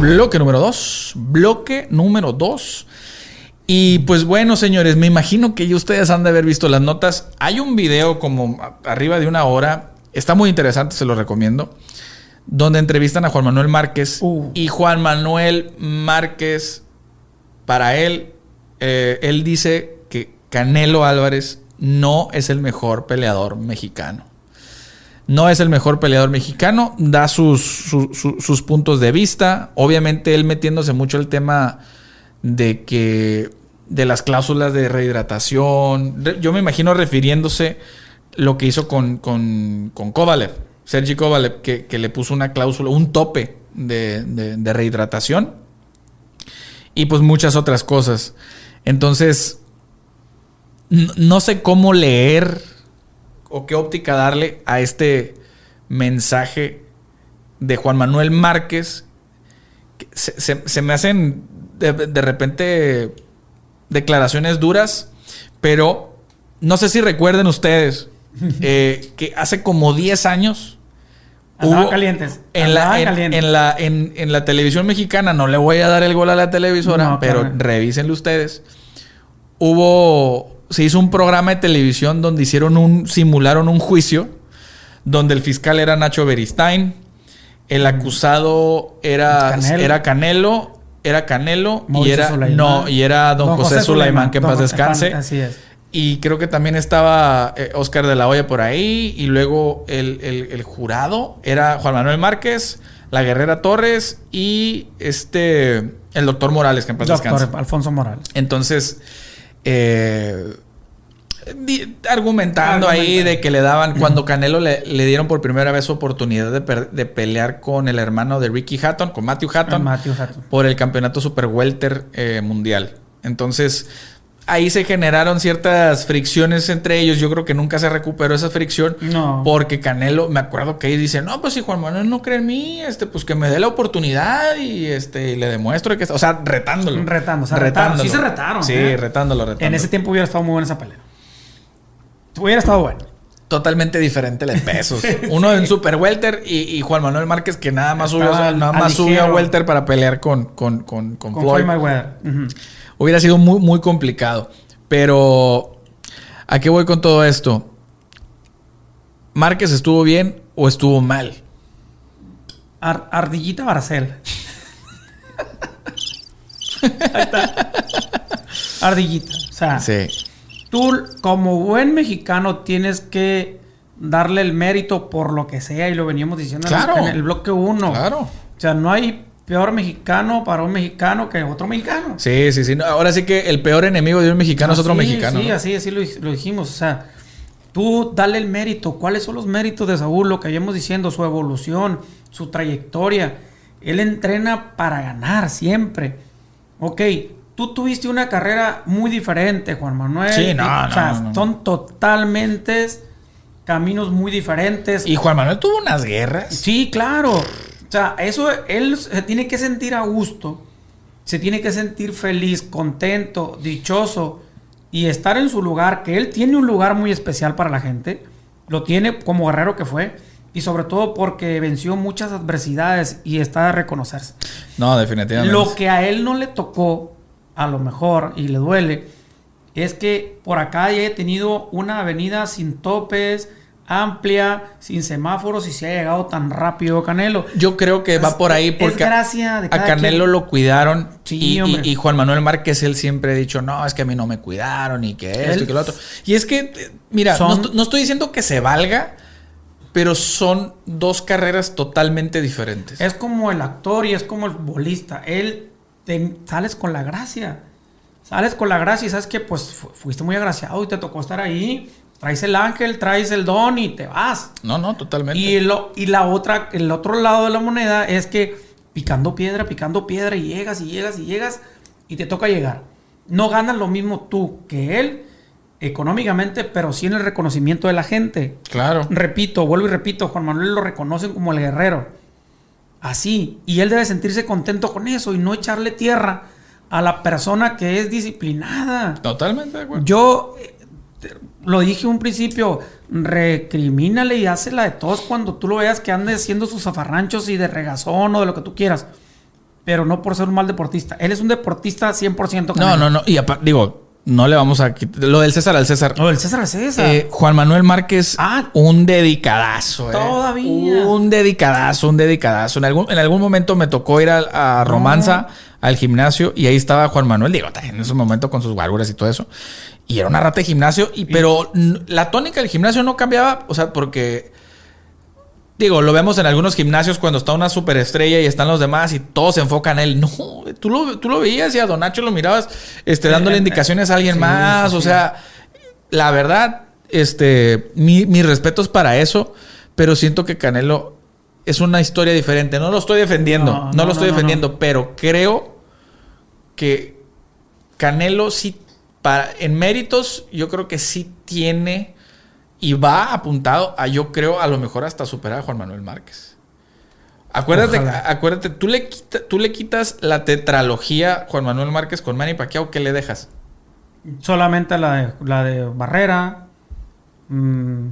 bloque número 2. Bloque número 2. Y pues bueno, señores, me imagino que ya ustedes han de haber visto las notas. Hay un video como arriba de una hora. Está muy interesante, se lo recomiendo. Donde entrevistan a Juan Manuel Márquez. Uh. Y Juan Manuel Márquez, para él, eh, él dice que Canelo Álvarez no es el mejor peleador mexicano. No es el mejor peleador mexicano, da sus, su- su- sus puntos de vista. Obviamente él metiéndose mucho el tema de que de las cláusulas de rehidratación. Re- Yo me imagino refiriéndose lo que hizo con, con, Kovalev, Sergi Kovalev, que, que le puso una cláusula, un tope de, de- de rehidratación. Y pues muchas otras cosas. Entonces, no sé cómo leer o qué óptica darle a este mensaje de Juan Manuel Márquez. que Se, se- se me hacen de, de repente declaraciones duras, pero no sé si recuerden ustedes eh, que hace como 10 años hubo- calientes. En la, en, calientes. en la, en, la televisión mexicana, no le voy a dar el gol a la televisora, No, pero carnal. revísenlo ustedes. Hubo, se hizo un programa de televisión donde hicieron un, simularon un juicio, donde el fiscal era Nacho Beristain, el acusado era Canelo. era Canelo, era Canelo y era Sulaimán. no y era Don, José, Sulaimán, que en Don paz José descanse. Así es. Y creo que también estaba eh, Oscar de la Hoya por ahí. Y luego el, el- el jurado era Juan Manuel Márquez, la Guerrera Torres y este el doctor Morales, que en paz Doctor descanse. Alfonso Morales. Entonces, eh, di- argumentando ahí de que le daban, cuando Canelo le, le dieron por primera vez oportunidad de, pelear con el hermano de Ricky Hatton, con Matthew Hatton, Matthew Hatton. por el campeonato Super Welter eh, mundial. Entonces, ahí se generaron ciertas fricciones entre ellos. Yo creo que nunca se recuperó esa fricción. No. Porque Canelo, me acuerdo que ahí dice, no, pues si Juan Manuel no cree en mí, este, pues que me dé la oportunidad y este, y le demuestro que está. O sea, retándolo. Retando, o sea, retaron. Sí se retaron, Sí, ¿eh? retándolo, retándolo. En ese tiempo hubiera estado muy buena esa pelea. Hubiera estado bueno. Totalmente diferente de pesos. Uno en Super Welter y, y Juan Manuel Márquez que nada más subió, nada más subió a. Welter para pelear con, con, con, con Con Floyd. Floyd Mayweather. Ujú. Hubiera sido muy, muy complicado. Pero, ¿a qué voy con todo esto? ¿Márquez estuvo bien o estuvo mal? Ar- Ardillita Barcel. Ahí está. Ardillita. O sea, Sí. tú como buen mexicano tienes que darle el mérito por lo que sea y lo veníamos diciendo en el- Claro. en el bloque 1. Claro. O sea, no hay peor mexicano para un mexicano que otro mexicano. Sí, sí, sí. No, Ahora sí que el peor enemigo de un mexicano es otro Así, mexicano. Sí, ¿no? así, así lo, lo dijimos. O sea, tú dale el mérito. ¿Cuáles son los méritos de Saúl? Lo que habíamos diciendo, su evolución, su trayectoria. Él entrena para ganar siempre. Ok, tú tuviste una carrera muy diferente, Juan Manuel. Sí, no, Y, no, O sea, no, no. son totalmente caminos muy diferentes. Y Juan Manuel tuvo unas guerras. Sí, claro. O sea, eso él se tiene que sentir a gusto, se tiene que sentir feliz, contento, dichoso y estar en su lugar, que él tiene un lugar muy especial para la gente, lo tiene como guerrero que fue y sobre todo porque venció muchas adversidades y está de reconocerse. No, definitivamente. Lo que a él no le tocó, a lo mejor, y le duele, es que por acá haya tenido una avenida sin topes, amplia, sin semáforos y se ha llegado tan rápido Canelo. Yo creo que va por ahí porque de a Canelo quien. lo cuidaron. Sí, y, y- Juan Manuel Márquez, él siempre ha dicho, no, es que a mí no me cuidaron y que esto Él- y que lo otro. Y es que, eh, mira, Son- no, no estoy diciendo que se valga, pero son dos carreras totalmente diferentes. Es como el actor y es como el futbolista. Él te- sales con la gracia. Sales con la gracia y sabes que pues fu- fuiste muy agraciado y te tocó estar ahí. Traes el ángel, traes el don y te vas. No, no, totalmente. Y, lo, y la otra, el otro lado de la moneda es que picando piedra, picando piedra y llegas y llegas y llegas y te toca llegar. No ganas lo mismo tú que él económicamente, pero sí en el reconocimiento de la gente. Claro. Repito, vuelvo y repito, Juan Manuel lo reconocen como el guerrero. Así. Y él debe sentirse contento con eso y no echarle tierra a la persona que es disciplinada. Totalmente de acuerdo. Yo lo dije un principio, recrimínale y hácela de todos cuando tú lo veas que ande haciendo sus zafarranchos y de regazón o de lo que tú quieras. pero no por ser un mal deportista. Él es un deportista 100% No, no, no. Y digo, no le vamos a quitar. Lo del César al César. No, el César es César. Eh, Juan Manuel Márquez, Ah. un dedicadazo. eh. Todavía. Un dedicadazo, un dedicadazo. En algún, en algún momento me tocó ir a, a Romanza, al gimnasio, y ahí estaba Juan Manuel. Digo, en ese momento con sus guaruras y todo eso. Y era una rata de gimnasio, y, pero la tónica del gimnasio no cambiaba, o sea, porque. Digo, lo vemos en algunos gimnasios cuando está una superestrella y están los demás y todos se enfocan en él. No, tú lo, tú lo veías y a Don Nacho lo mirabas este, dándole Eh, indicaciones a alguien sí, más. sí, o sí. sea, la verdad, este, mi, mis respetos para eso, pero siento que Canelo es una historia diferente. No lo estoy defendiendo, no, No, no, lo estoy no, defendiendo, pero creo que Canelo sí, para, en méritos, yo creo que sí tiene y va apuntado a, yo creo, a lo mejor hasta superar a Juan Manuel Márquez. Acuérdate, Ojalá. acuérdate, tú le, quita- tú le quitas la tetralogía Juan Manuel Márquez con Manny Pacquiao, ¿qué le dejas? Solamente la de, la de Barrera, mm,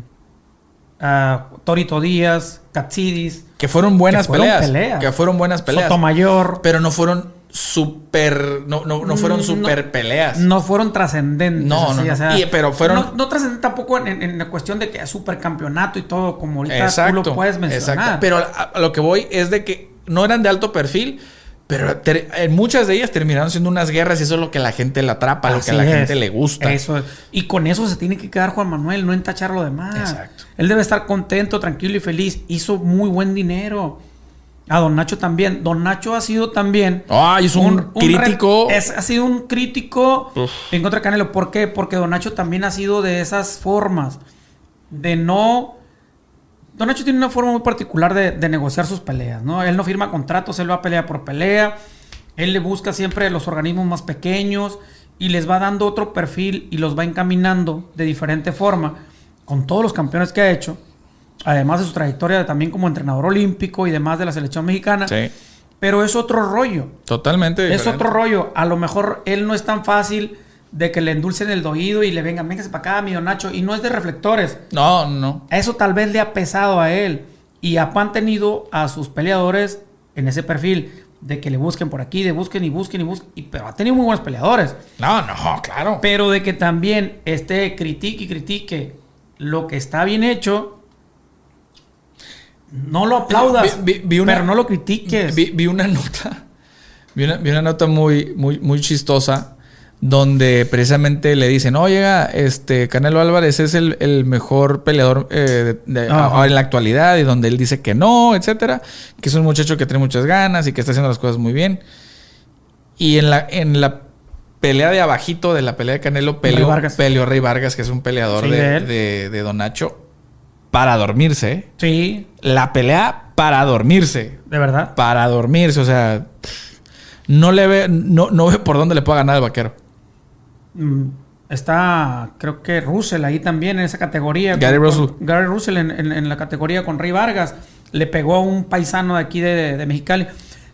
ah, Torito Díaz, Katsidis, Que fueron buenas Que fueron peleas, peleas. Que fueron buenas peleas. Sotomayor. Pero no fueron super. No, no, no fueron Mm, super peleas. No fueron trascendentes. No, así, no, o sea, no. Y- pero fueron- No, no trascendentes tampoco en, la cuestión de que es supercampeonato y todo, como ahorita Exacto. tú lo puedes mencionar. Exacto. Pero a, lo que voy es de que no eran de alto perfil. Pero ter- en muchas de ellas terminaron siendo unas guerras y eso es lo que la gente le atrapa, lo que a la es. gente le gusta. Eso es. Y con eso se tiene que quedar Juan Manuel, no entachar lo demás. Exacto. Él debe estar contento, tranquilo y feliz. Hizo muy buen dinero. A Don Nacho también. Don Nacho ha sido también. Ay, es un, crítico. es- ha sido un crítico Uf. en contra de Canelo. ¿Por qué? Porque Don Nacho también ha sido de esas formas. De no. Don Nacho tiene una forma muy particular de, de negociar sus peleas, ¿no? Él no firma contratos, él va a pelea por pelea. Él le busca siempre los organismos más pequeños y les va dando otro perfil y los va encaminando de diferente forma con todos los campeones que ha hecho. Además de su trayectoria también como entrenador olímpico y demás de la selección mexicana. Sí, Pero es otro rollo. totalmente. Es otro rollo. A lo mejor él no es tan fácil de que le endulcen el oído y le vengan, véngase para acá, mi don Nacho. Y no es de reflectores. No, no. Eso tal vez le ha pesado a él. Y ha mantenido a sus peleadores en ese perfil de que le busquen por aquí, de busquen y busquen y busquen. Y, pero ha tenido muy buenos peleadores. No, no, claro. Pero de que también esté critique y critique lo que está bien hecho, no lo aplaudas, Vi- vi- vi una- pero no lo critiques. Vi, vi una nota. Vi una, nota muy, muy, muy chistosa. Donde precisamente le dicen, oye, este Canelo Álvarez es el, el mejor peleador eh, de- de- en la actualidad. Y donde él dice que no, etcétera. Que es un muchacho que tiene muchas ganas y que está haciendo las cosas muy bien. Y en la, en la pelea de abajito de la pelea de Canelo peleó Rey Vargas. peleó Rey Vargas, que es un peleador Sí, de, de de, de Don Nacho, para dormirse. Sí, La pelea para dormirse de verdad. para dormirse. O sea, no le ve, no, no ve por dónde le pueda ganar el vaquero. Mm, Está, creo que Russell ahí también en esa categoría. Gary Con- Russell. con- Gary Russell en, en- en la categoría con Rey Vargas. Le pegó a un paisano de aquí de, de Mexicali.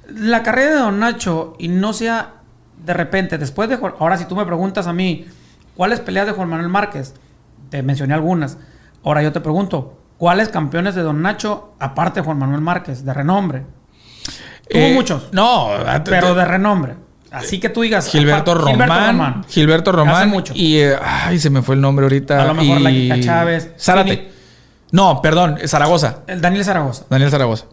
La carrera de Don Nacho, y no sea de repente, después de... Ahora, si tú me preguntas a mí, ¿cuáles peleas de Juan Manuel Márquez? Te mencioné algunas. Ahora yo te pregunto, ¿cuáles campeones de Don Nacho, aparte de Juan Manuel Márquez, de renombre? Tuvo Eh, muchos, No, pero de renombre. Así que tú digas... Gilberto aparte- Román. Gilberto Román. Hace mucho. Y, eh, ay, se me fue el nombre ahorita. A lo mejor y... la Kika Chávez. Zárate. No, perdón, Zaragoza. El Daniel Zaragoza. Daniel Zaragoza.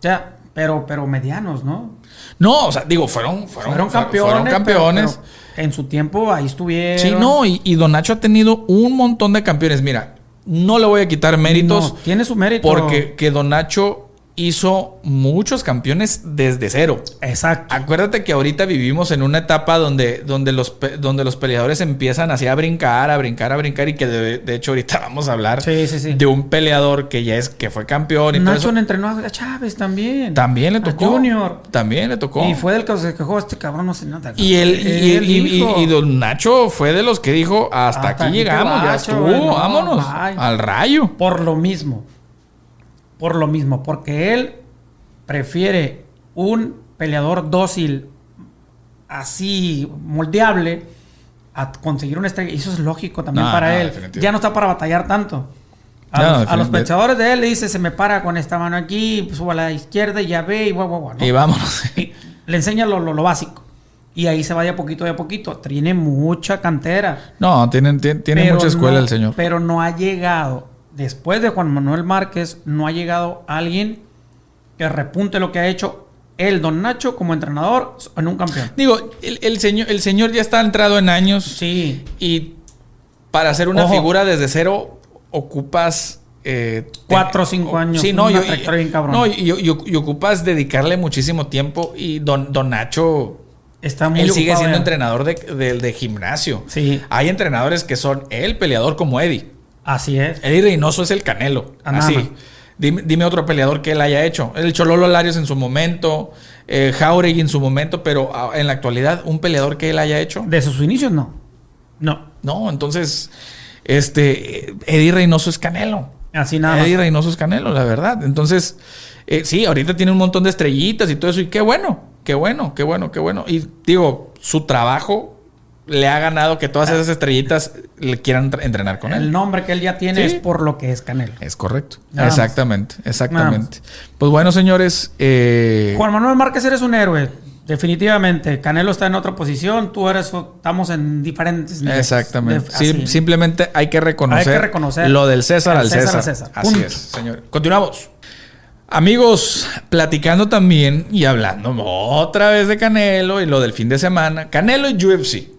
Ya, pero, pero medianos, ¿no? No, o sea, digo, fueron, fueron, Fueron campeones. Fueron campeones. pero- pero en su tiempo ahí estuvieron. Sí, no, y, y Don Nacho ha tenido un montón de campeones. Mira, no le voy a quitar méritos. No, tiene su mérito. Porque que Don Nacho hizo muchos campeones desde cero. Exacto. Acuérdate que ahorita vivimos en una etapa donde, donde, los, donde los peleadores empiezan así a brincar, a brincar, a brincar y que de, de hecho ahorita vamos a hablar Sí, sí, sí. de un peleador que ya es que fue campeón y todo Nacho eso. entrenó a Chávez también. También le A tocó. Junior. También le tocó. Y fue del que se quejó este cabrón, no sé nada. Y él, y, Él y- Don Nacho fue de los que dijo, hasta, Hasta aquí llegamos, ya estuvo, vámonos, bye". al rayo. Por lo mismo. Por lo mismo. Porque él prefiere un peleador dócil, así, moldeable, a conseguir una estrella. Y eso es lógico también No, para no, él. Ya no está para batallar tanto. A, No, los, a los definitivamente. pechadores de él le dice, se me para con esta mano aquí, subo a la izquierda y ya ve y guau, guau, guau. Y vámonos. Y le enseña lo, lo- lo básico. Y ahí se va de a poquito, de a poquito. Tiene mucha cantera. No, tiene, tiene mucha escuela no- el señor. Pero no ha llegado, después de Juan Manuel Márquez, no ha llegado alguien que repunte lo que ha hecho él, Don Nacho, como entrenador en un campeón. Digo, el, el señor, el señor ya está entrado en años. Sí. Y para hacer una Ojo. figura desde cero, ocupas. eh, Cuatro o cinco años, Sí, no, yo- bien no y, ocupas dedicarle muchísimo tiempo. Y don, don Nacho. Está muy Él sigue ocupado siendo ya. entrenador de, de- de gimnasio. Sí. Hay entrenadores que son el peleador como Eddie. Así es. Eddie Reynoso es el Canelo. Ah, nada Así. Dime, dime otro peleador que él haya hecho. El Chololo Larios en su momento. Eh, Jauregui en su momento. Pero ah, en la actualidad, un peleador que él haya hecho. De sus inicios, no. No. No, entonces, este, Eddie Reynoso es Canelo. Así nada Eddie más. Reynoso es Canelo, la verdad. Entonces, eh, sí, ahorita tiene un montón de estrellitas y todo eso. Y qué bueno, qué bueno, qué bueno, qué bueno. Y digo, su trabajo le ha ganado que todas esas estrellitas le quieran entrenar con El él. nombre que él ya tiene Sí. es por lo que es Canelo. Es correcto. Nada exactamente, exactamente. Pues bueno, señores. eh, Juan Manuel Márquez eres un héroe. Definitivamente. Canelo está en otra posición. Tú eres... Estamos en diferentes niveles. Exactamente. Simplemente hay que reconocer, Hay que reconocer lo del César al César César. Así Punto. es, señor. Continuamos. Amigos, platicando también y hablando otra vez de Canelo y lo del fin de semana. Canelo y UFC.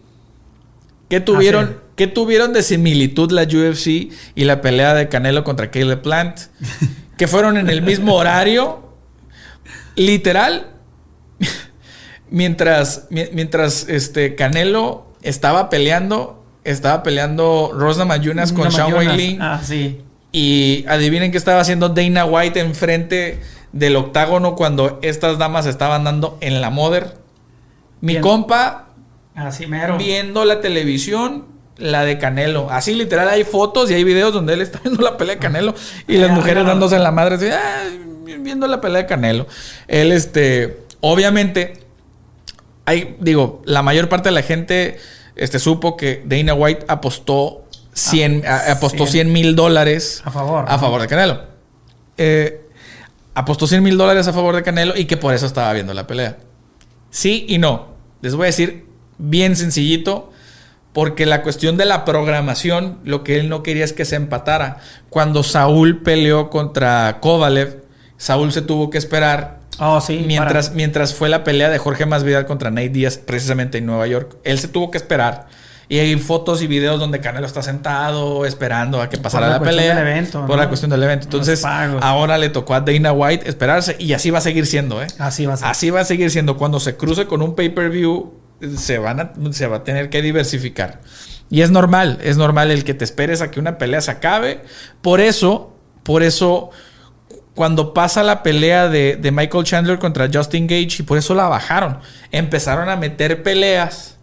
¿Qué tuvieron, Así ¿qué tuvieron de similitud la UFC y la pelea de Canelo contra Caleb Plant? que fueron en el mismo horario. Literal, mientras, mi- mientras este Canelo estaba peleando, estaba peleando Rosna Mayunas con Sean. Weili. Ah, sí. Y adivinen qué estaba haciendo Dana White enfrente del octágono cuando estas damas estaban dando en la Mother. Mi Bien. compa Así mero. viendo la televisión, la de Canelo. Así literal hay fotos y hay videos donde él está viendo la pelea de Canelo y las Ah, mujeres dándose en la madre, así, "Ah, viendo la pelea de Canelo. Él, este, obviamente, hay, digo, la mayor parte de la gente este, supo que Dana White apostó 100, a- apostó 100. 100 mil dólares A favor. a favor de Canelo. Eh, apostó 100 mil dólares a favor de Canelo y que por eso estaba viendo la pelea. Sí y no. Les voy a decir bien sencillito. Porque la cuestión de la programación, lo que él no quería es que se empatara. Cuando Saúl peleó contra Kovalev, Saúl se tuvo que esperar Oh, sí. mientras, para- mientras fue la pelea de Jorge Masvidal contra Nate Díaz, precisamente en Nueva York. Él se tuvo que esperar. Y hay fotos y videos donde Canelo está sentado esperando a que pasara la la, pelea. del evento, por ¿no? la cuestión del evento. Entonces, ahora le tocó a Dana White esperarse y así va a seguir siendo, ¿eh? Así va a ser. Así va a seguir siendo. Cuando se cruce con un pay-per-view, se, van a, se va a tener que diversificar. Y es normal, es normal el que te esperes a que una pelea se acabe. Por eso, por eso, cuando pasa la pelea de, de Michael Chandler contra Justin Gage, y por eso la bajaron, empezaron a meter peleas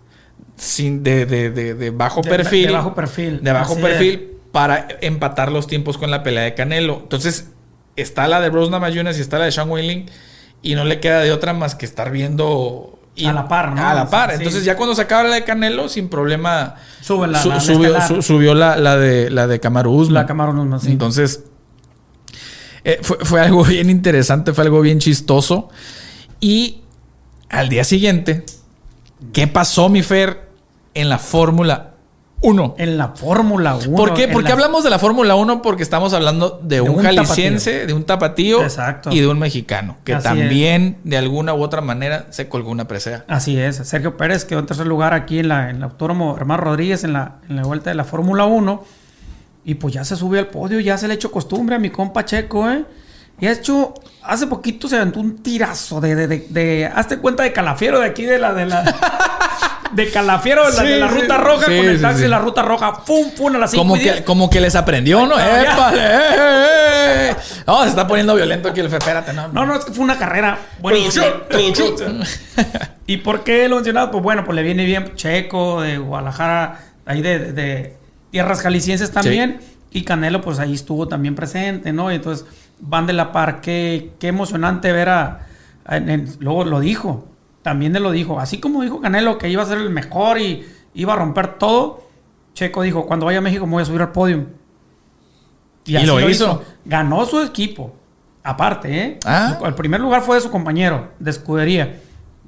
sin, de, de- de- bajo perfil. de bajo perfil. De bajo Así perfil para empatar los tiempos con la pelea de Canelo. Entonces, está la de Rose Namajunas y está la de Sean Wailing. Y no le queda de otra más que estar viendo. Y- A la par, ¿no? A la par. Entonces, ya cuando se acaba la de Canelo, sin problema. Sube la- su- la- la subió, estelar. su- subió la, la de la de Usman. La no más. sí. Entonces, eh, fue, fue algo bien interesante, fue algo bien chistoso. Y al día siguiente, ¿qué pasó, mi Fer, en la Fórmula 1? En la Fórmula 1. ¿Por qué? ¿Por qué la- hablamos de la Fórmula 1? Porque estamos hablando de, un, un jalisciense, de un tapatío Exacto. y de un mexicano, que Así también de alguna u otra manera se colgó una presea. Así es. Sergio Pérez quedó en tercer lugar aquí en, la, en el Autónomo Hermano Rodríguez en la, en la vuelta de la Fórmula 1. Y pues ya se subió al podio, ya se le ha hecho costumbre a mi compa Checo, ¿eh? Y ha hecho, hace poquito se aventó un tirazo de, de, de, de- hazte cuenta de Calafiero de aquí de la, de la, de Calafiero de la, de ruta roja Sí, con el taxi de la ruta roja, pum, pum, a las 5 Como y que, 10. como que les aprendió, ¿no? Ya. ¡Épale! ¡Eh, eh, eh! No, se está poniendo violento aquí el Fer. Espérate, no. No, no, es que fue una carrera buenísima. Producción, ¿Y por qué lo mencionado? Pues bueno, pues le viene bien Checo, de Guadalajara, ahí de, de- de tierras jaliscienses también. Y Canelo, pues ahí estuvo también presente, ¿no? Y entonces van de la par. Qué, qué emocionante ver a. luego lo dijo. También él lo dijo. Así como dijo Canelo que iba a ser el mejor y iba a romper todo. Checo dijo: Cuando vaya a México me voy a subir al podio. Y así lo hizo. Ganó su equipo. Aparte, ¿eh? Ah. El primer lugar fue de su compañero de escudería.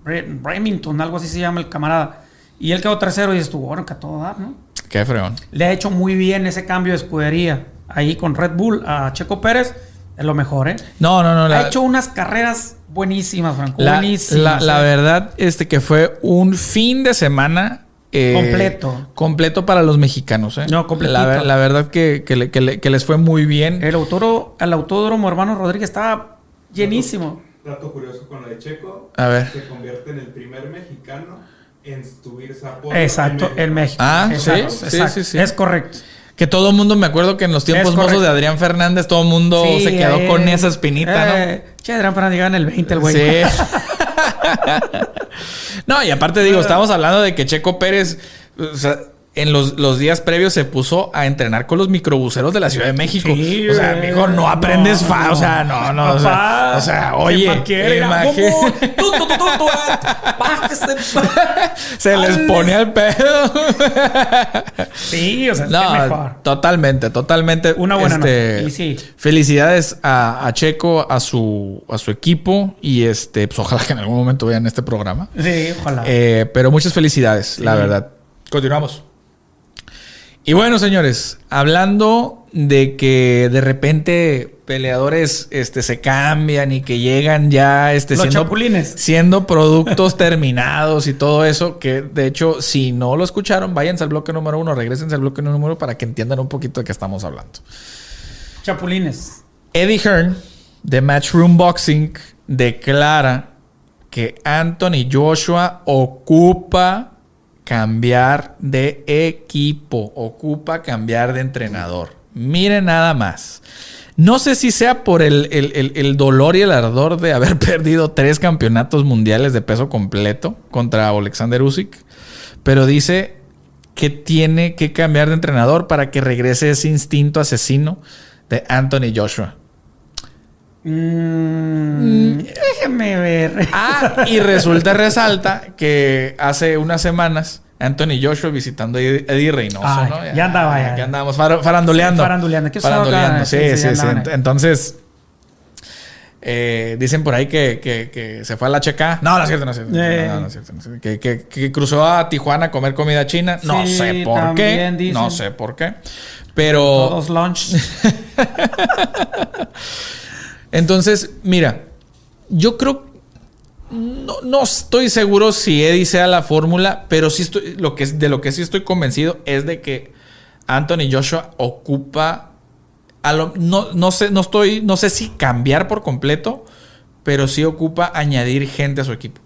Remington, algo así se llama el camarada. Y él quedó tercero y estuvo, bueno, que a todo dar, ¿no? Qué fregón. Le ha hecho muy bien ese cambio de escudería. Ahí con Red Bull a Checo Pérez es lo mejor, ¿eh? No, no, no. ha La, hecho unas carreras buenísimas, Franco. la, buenísimas. la- la ¿eh? verdad, este que fue un fin de semana. eh, Completo. Completo para los mexicanos, ¿eh? No, completito. La, la verdad que, que le- que le- que les fue muy bien. El, autódromo, el autódromo hermano Rodríguez estaba llenísimo. Dato curioso con lo de Checo. A ver. Se convierte en el primer mexicano en subirse a podio Exacto, en México. Ah, Exacto, sí, sí, exacto. sí, sí. Es correcto. Que todo el mundo, me acuerdo que en los tiempos mozos de Adrián Fernández, todo el mundo Sí, se quedó eh, con esa espinita, eh, Che, Adrián Fernández en el 20 el ¿no? güey. Sí. no, y aparte digo, estamos hablando de que Checo Pérez, o sea, en los, los días previos se puso a entrenar con los microbuseros de la Ciudad de México. Sí, o sea, mijo, no aprendes No, fa, o sea, no, no, o sea, Papá, o sea, ¿qué oye, bájese. se les pone al pedo. Sí, o sea, No, mejor. totalmente, totalmente. Una buena este, sí. Felicidades a, a Checo, a su, a su equipo y este, pues ojalá que en algún momento vean este programa. Sí, ojalá. Eh, pero muchas felicidades, la verdad. Continuamos. Y bueno, señores, hablando de que de repente peleadores este, se cambian y que llegan ya este, Los siendo, chapulines. siendo productos terminados y todo eso, que de hecho, si no lo escucharon, váyanse al bloque número uno, regresen al bloque número uno para que entiendan un poquito de qué estamos hablando. Chapulines. Eddie Hearn de Matchroom Boxing declara que Anthony Joshua ocupa cambiar de equipo, ocupa cambiar de entrenador. Mire nada más. No sé si sea por el, el- el- dolor y el ardor de haber perdido tres campeonatos mundiales de peso completo contra Alexander Usyk, pero dice que tiene que cambiar de entrenador para que regrese ese instinto asesino de Anthony Joshua. Mm, déjeme ver. Ah, y resulta, resalta que hace unas semanas Anthony Joshua visitando a Eddie Reynoso, Ay, ¿no? ya andaba, ya. Ya andábamos far- faranduleando. Sí, faranduleando. ¿Qué Faranduleando, sí, Sí, sí, sí. Entonces, eh, dicen por ahí que, que- que se fue a la checa. No, no es cierto, no es cierto. Eh. No, no es cierto, no es cierto. Que, que- cruzó a Tijuana a comer comida china. No Sí, sé por qué. dicen. No sé por qué. Pero... Todos lunch. Entonces, mira, yo creo. No, no estoy seguro si Eddie sea la fórmula, pero sí estoy. Lo que, de lo que sí estoy convencido es de que Anthony Joshua ocupa. a lo- no, no sé, no estoy. No sé si cambiar por completo, pero sí ocupa añadir gente a su equipo.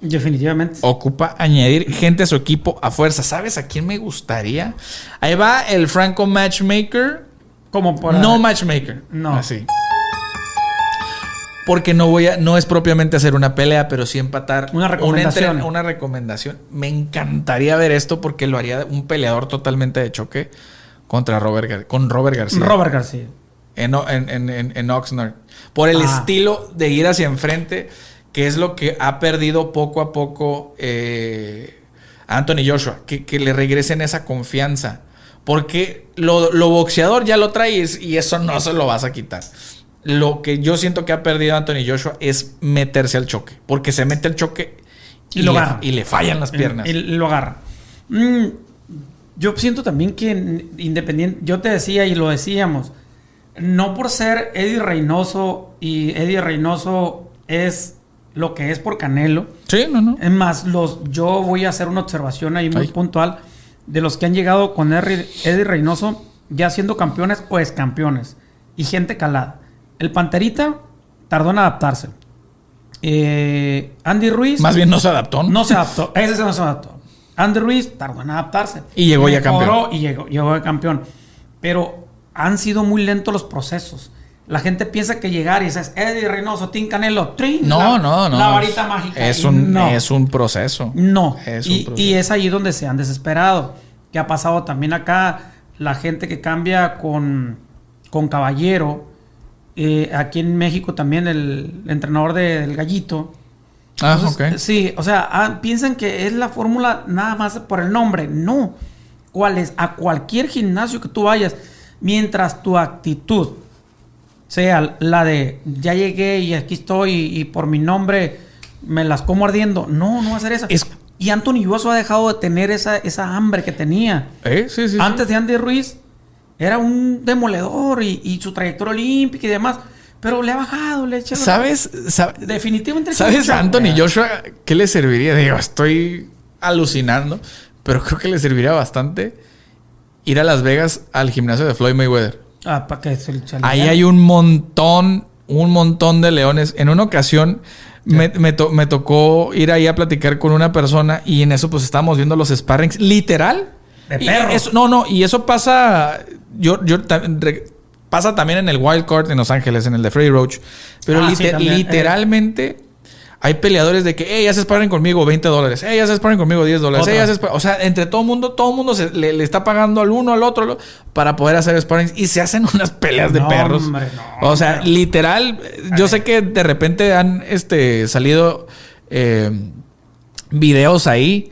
Definitivamente. Ocupa añadir gente a su equipo a fuerza. ¿Sabes a quién me gustaría? Ahí va el Franco Matchmaker. Como por No matchmaker. No. Así. Porque no voy a, no es propiamente hacer una pelea, pero sí empatar. Una recomendación. Una, una recomendación. Me encantaría ver esto porque lo haría un peleador totalmente de choque contra Robert, Gar- con Robert García. Robert García. En, en, en- en Oxnard. Por el Ah. estilo de ir hacia enfrente, que es lo que ha perdido poco a poco eh, Anthony Joshua. Que, que le regresen esa confianza. Porque lo, lo boxeador ya lo traes y eso no se lo vas a quitar. Lo que yo siento que ha perdido Anthony Joshua es meterse al choque. Porque se mete al choque Y lo le, agarra. y le fallan las piernas. Y, lo agarra. Mm, yo siento también que en- independiente, yo te decía y lo decíamos, no por ser Eddie Reynoso y Eddie Reynoso es lo que es por Canelo. sí, no, no. Es más, los, yo voy a hacer una observación ahí muy Ay. puntual de los que han llegado con Eddie Reynoso ya siendo campeones o ex campeones y gente calada. El Panterita tardó en adaptarse. Eh, Andy Ruiz Más bien no se adaptó. ¿no? no se adaptó. Ese no se adaptó. Andy Ruiz tardó en adaptarse. Y llegó ya campeón. Y llegó, llegó de campeón. Pero han sido muy lentos los procesos. La gente piensa que llegar y dices, Eddie Reynoso, Tim Canelo, trin, No, la- no, no. La varita mágica. Es un, no. es un proceso. No. Es un y, proceso. y es ahí donde se han desesperado. Que ha pasado también acá la gente que cambia con, con Caballero. Eh, aquí en México también el entrenador de- del Gallito. Ah, Entonces, ok. Sí, o sea, ah, piensan que es la fórmula nada más por el nombre. No. ¿Cuál es? A cualquier gimnasio que tú vayas, mientras tu actitud sea la de ya llegué y aquí estoy y, y por mi nombre me las como ardiendo. No, no va a ser esa. Es- Y Anthony Joshua ha dejado de tener esa, esa hambre que tenía. ¿Eh? Sí, sí, sí. Antes de Andy Ruiz era un demoledor y, y su trayectoria olímpica y demás. Pero le ha bajado, le ha echado- ¿Sabes? sab- Definitivamente. ¿Sabes mucha a Anthony. Joshua qué le serviría? Digo, estoy alucinando, pero creo que le serviría bastante ir a Las Vegas al gimnasio de Floyd Mayweather. Ah, para que se, Ahí hay un montón, un montón de leones. En una ocasión me, me to- me tocó ir ahí a platicar con una persona y en eso pues estábamos viendo los sparrings literal. De eso- no, no, y eso pasa, yo, yo pasa también en el Wild Card en Los Ángeles, en el de Freddy Roach. Pero Ah, sí, eh. literalmente hay peleadores de que, hey, haces sparring conmigo 20 dólares, hey, haces sparring conmigo 10 dólares, Otra. hey, haces spar-". O sea, entre todo mundo, todo mundo se, le, le está pagando al uno, al otro, al otro, para poder hacer sparring y se hacen unas peleas de perros. hombre, no, o sea, hombre. literal, yo sé que de repente han este, salido eh, videos ahí.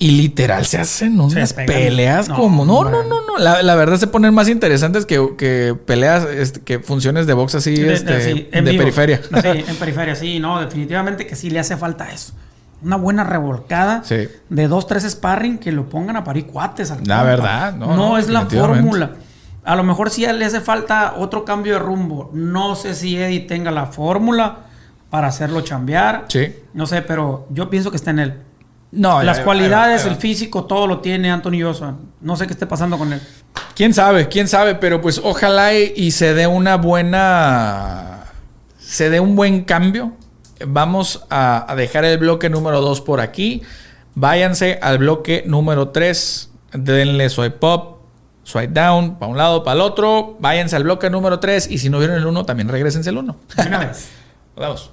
Y literal se hacen unas pegan. peleas No, como. No, no, no, no. La, la verdad se ponen más interesantes que, que peleas, este, que funciones de box así, De- este, sí, en de vivo. periferia. Sí, en periferia, sí, no, definitivamente que sí le hace falta eso. Una buena revolcada Sí. de dos, tres sparring que lo pongan a parir cuates. al La compa. verdad, no, no, es la fórmula. A lo mejor sí le hace falta otro cambio de rumbo. No sé si Eddie tenga la fórmula para hacerlo chambear. Sí. No sé, pero yo pienso que está en él. No, Las ya- cualidades, ya- el físico, todo lo tiene Anthony Joshua. No sé qué esté pasando con él. Quién sabe, quién sabe, pero pues ojalá y, y se dé una buena. Se dé un buen cambio. Vamos a, a dejar el bloque número 2 por aquí. Váyanse al bloque número 3. Denle swipe up, swipe down, para un lado, para el otro. Váyanse al bloque número 3. Y si no vieron el 1, también regresense el 1. De Una vez. Vamos.